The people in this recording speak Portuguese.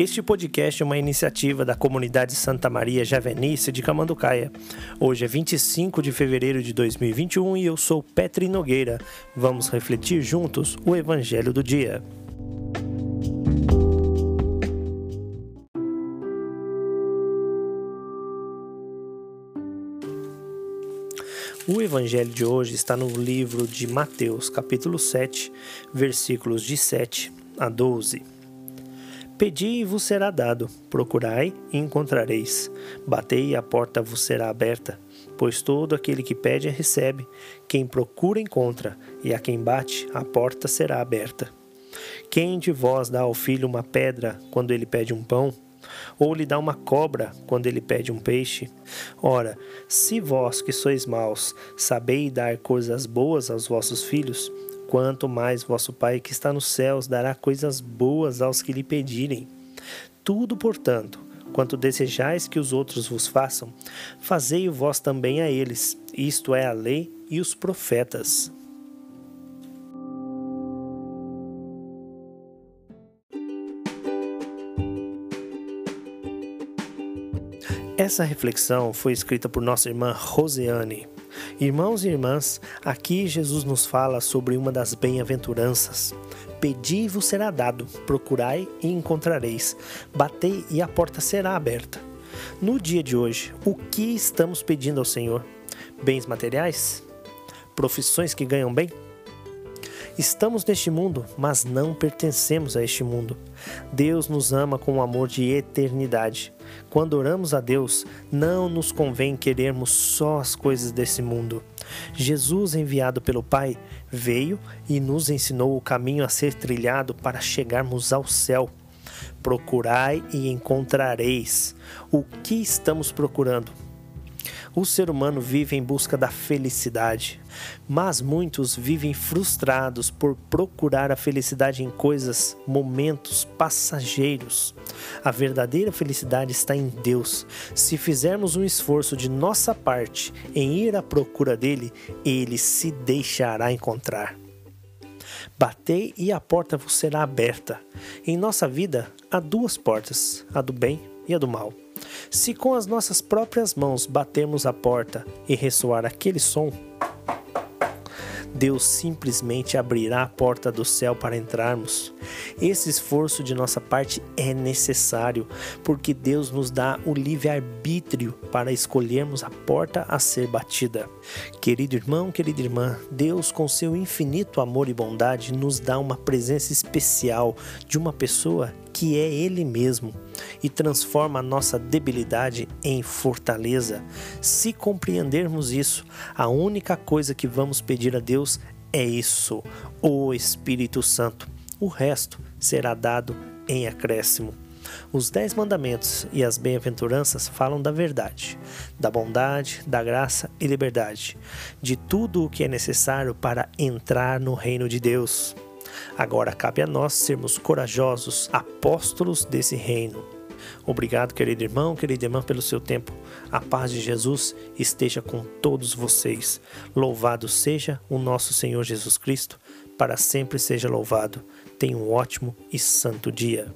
Este podcast é uma iniciativa da comunidade Santa Maria Javenice de Camanducaia. Hoje é 25 de fevereiro de 2021 e eu sou Petri Nogueira. Vamos refletir juntos o Evangelho do Dia. O evangelho de hoje está no livro de Mateus, capítulo 7, versículos de 7 a 12. Pedi e vos será dado, procurai e encontrareis, batei e a porta vos será aberta. Pois todo aquele que pede recebe, quem procura encontra, e a quem bate a porta será aberta. Quem de vós dá ao filho uma pedra quando ele pede um pão? Ou lhe dá uma cobra quando ele pede um peixe? Ora, se vós que sois maus sabeis dar coisas boas aos vossos filhos, quanto mais vosso Pai que está nos céus dará coisas boas aos que lhe pedirem. Tudo, portanto, quanto desejais que os outros vos façam, fazei-o vós também a eles. Isto é a lei e os profetas. Essa reflexão foi escrita por nossa irmã Roseane. Irmãos e irmãs, aqui Jesus nos fala sobre uma das bem-aventuranças. Pedi e vos será dado, procurai e encontrareis, batei e a porta será aberta. No dia de hoje, o que estamos pedindo ao Senhor? Bens materiais? Profissões que ganham bem? Estamos neste mundo, mas não pertencemos a este mundo. Deus nos ama com um amor de eternidade. Quando oramos a Deus, não nos convém querermos só as coisas desse mundo. Jesus, enviado pelo Pai, veio e nos ensinou o caminho a ser trilhado para chegarmos ao céu. Procurai e encontrareis. O que estamos procurando? O ser humano vive em busca da felicidade, mas muitos vivem frustrados por procurar a felicidade em coisas, momentos passageiros. A verdadeira felicidade está em Deus. Se fizermos um esforço de nossa parte em ir à procura dele, ele se deixará encontrar. Batei e a porta vos será aberta. Em nossa vida há duas portas, a do bem e a do mal. Se com as nossas próprias mãos batermos a porta e ressoar aquele som, Deus simplesmente abrirá a porta do céu para entrarmos. Esse esforço de nossa parte é necessário, porque Deus nos dá o livre-arbítrio para escolhermos a porta a ser batida. Querido irmão, querida irmã, Deus, com seu infinito amor e bondade, nos dá uma presença especial de uma pessoa que é Ele mesmo e transforma a nossa debilidade em fortaleza. Se compreendermos isso, a única coisa que vamos pedir a Deus é isso, o Espírito Santo. O resto será dado em acréscimo. Os Dez Mandamentos e as Bem-aventuranças falam da verdade, da bondade, da graça e liberdade, de tudo o que é necessário para entrar no reino de Deus. Agora cabe a nós sermos corajosos apóstolos desse reino. Obrigado, querido irmão, querida irmã, pelo seu tempo. A paz de Jesus esteja com todos vocês. Louvado seja o nosso Senhor Jesus Cristo, para sempre seja louvado. Tenha um ótimo e santo dia.